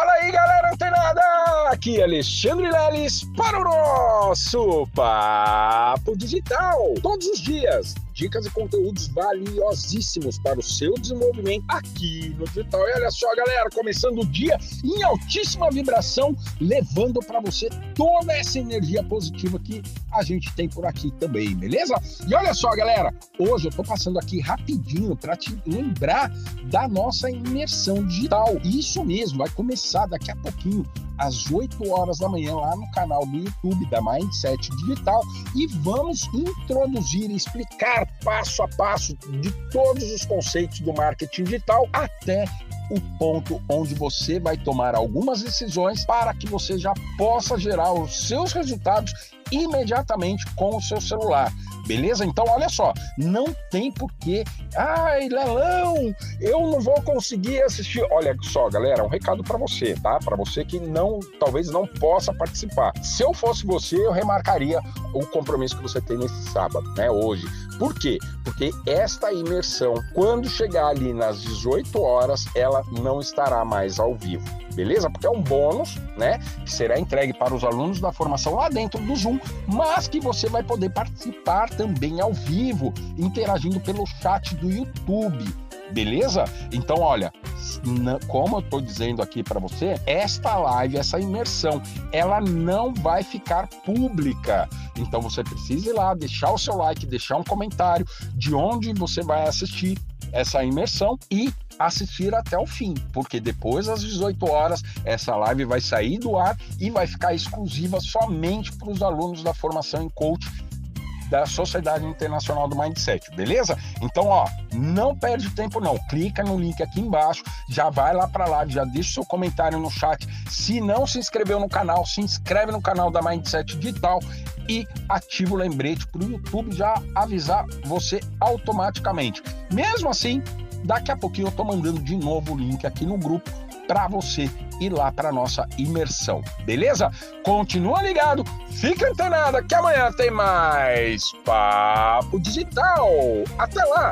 Fala aí, galera! Aqui Alexandre Leles para o nosso Papo Digital. Todos os dias, dicas e conteúdos valiosíssimos para o seu desenvolvimento aqui no digital. E olha só, galera, começando o dia em altíssima vibração, levando para você toda essa energia positiva que a gente tem por aqui também, beleza? E olha só, galera, hoje eu tô passando aqui rapidinho para te lembrar da nossa imersão digital. Isso mesmo, vai começar daqui a pouquinho às 8 horas da manhã lá no canal do YouTube da Mindset Digital. E vamos introduzir e explicar passo a passo de todos os conceitos do marketing digital até o ponto onde você vai tomar algumas decisões para que você já possa gerar os seus resultados imediatamente com o seu celular. Beleza? Então, olha só, não tem porquê. Ai, Lelão, eu não vou conseguir assistir. Olha só, galera, um recado para você, tá? Para você que não, talvez não possa participar. Se eu fosse você, eu remarcaria o compromisso que você tem nesse sábado, né? Hoje. Por quê? Porque esta imersão, quando chegar ali nas 18 horas, ela não estará mais ao vivo beleza? Porque é um bônus, né? Que será entregue para os alunos da formação lá dentro do Zoom, mas que você vai poder participar também ao vivo, interagindo pelo chat do YouTube. Beleza? Então, olha, como eu estou dizendo aqui para você, esta live, essa imersão, ela não vai ficar pública. Então você precisa ir lá, deixar o seu like, deixar um comentário de onde você vai assistir essa imersão e assistir até o fim, porque depois das 18 horas essa live vai sair do ar e vai ficar exclusiva somente para os alunos da formação em coach da Sociedade Internacional do Mindset, beleza? Então, ó, não perde tempo não, clica no link aqui embaixo, já vai lá para lá, já deixa seu comentário no chat. Se não se inscreveu no canal, se inscreve no canal da Mindset Digital e ativa o lembrete para o YouTube já avisar você automaticamente. Mesmo assim, Daqui a pouquinho eu tô mandando de novo o link aqui no grupo para você ir lá para nossa imersão, beleza? Continua ligado, fica antenado que amanhã tem mais Papo Digital. Até lá!